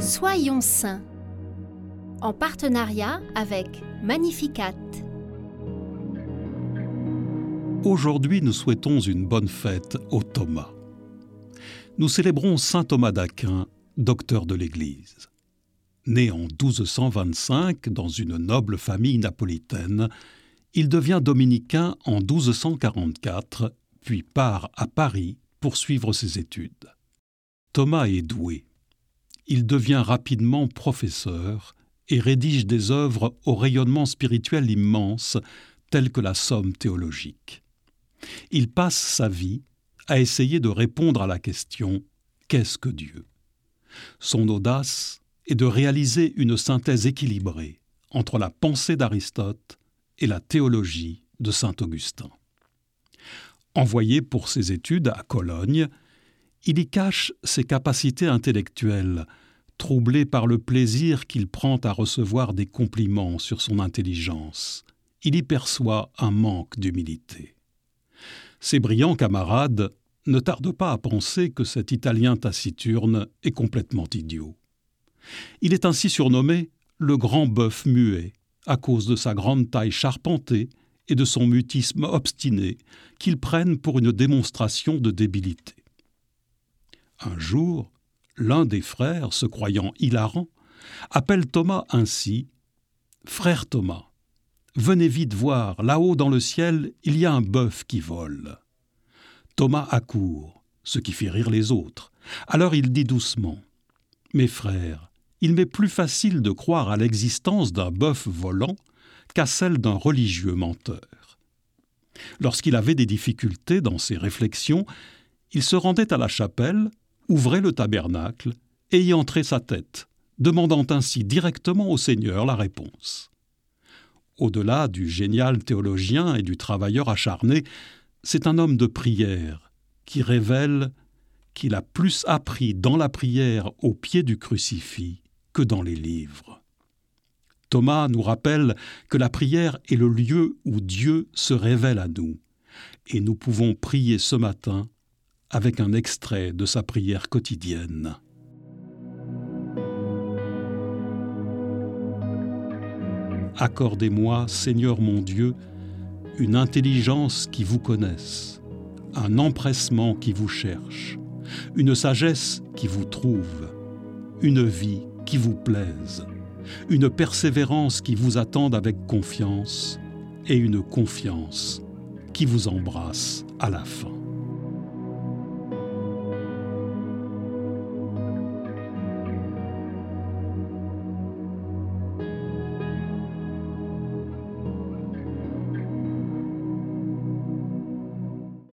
Soyons saints en partenariat avec Magnificat. Aujourd'hui, nous souhaitons une bonne fête au Thomas. Nous célébrons Saint Thomas d'Aquin, docteur de l'Église. Né en 1225 dans une noble famille napolitaine, il devient dominicain en 1244, puis part à Paris pour suivre ses études. Thomas est doué. Il devient rapidement professeur et rédige des œuvres au rayonnement spirituel immense, telles que la Somme théologique. Il passe sa vie à essayer de répondre à la question Qu'est-ce que Dieu? Son audace est de réaliser une synthèse équilibrée entre la pensée d'Aristote et la théologie de saint Augustin. Envoyé pour ses études à Cologne, il y cache ses capacités intellectuelles, troublé par le plaisir qu'il prend à recevoir des compliments sur son intelligence. Il y perçoit un manque d'humilité. Ses brillants camarades ne tardent pas à penser que cet Italien taciturne est complètement idiot. Il est ainsi surnommé le grand bœuf muet, à cause de sa grande taille charpentée et de son mutisme obstiné, qu'ils prennent pour une démonstration de débilité. Un jour, l'un des frères, se croyant hilarant, appelle Thomas ainsi Frère Thomas, venez vite voir, là-haut dans le ciel, il y a un bœuf qui vole. Thomas accourt, ce qui fait rire les autres. Alors il dit doucement Mes frères, il m'est plus facile de croire à l'existence d'un bœuf volant qu'à celle d'un religieux menteur. Lorsqu'il avait des difficultés dans ses réflexions, il se rendait à la chapelle ouvrait le tabernacle et y entrait sa tête, demandant ainsi directement au Seigneur la réponse. Au-delà du génial théologien et du travailleur acharné, c'est un homme de prière qui révèle qu'il a plus appris dans la prière au pied du crucifix que dans les livres. Thomas nous rappelle que la prière est le lieu où Dieu se révèle à nous, et nous pouvons prier ce matin avec un extrait de sa prière quotidienne. Accordez-moi, Seigneur mon Dieu, une intelligence qui vous connaisse, un empressement qui vous cherche, une sagesse qui vous trouve, une vie qui vous plaise, une persévérance qui vous attende avec confiance et une confiance qui vous embrasse à la fin.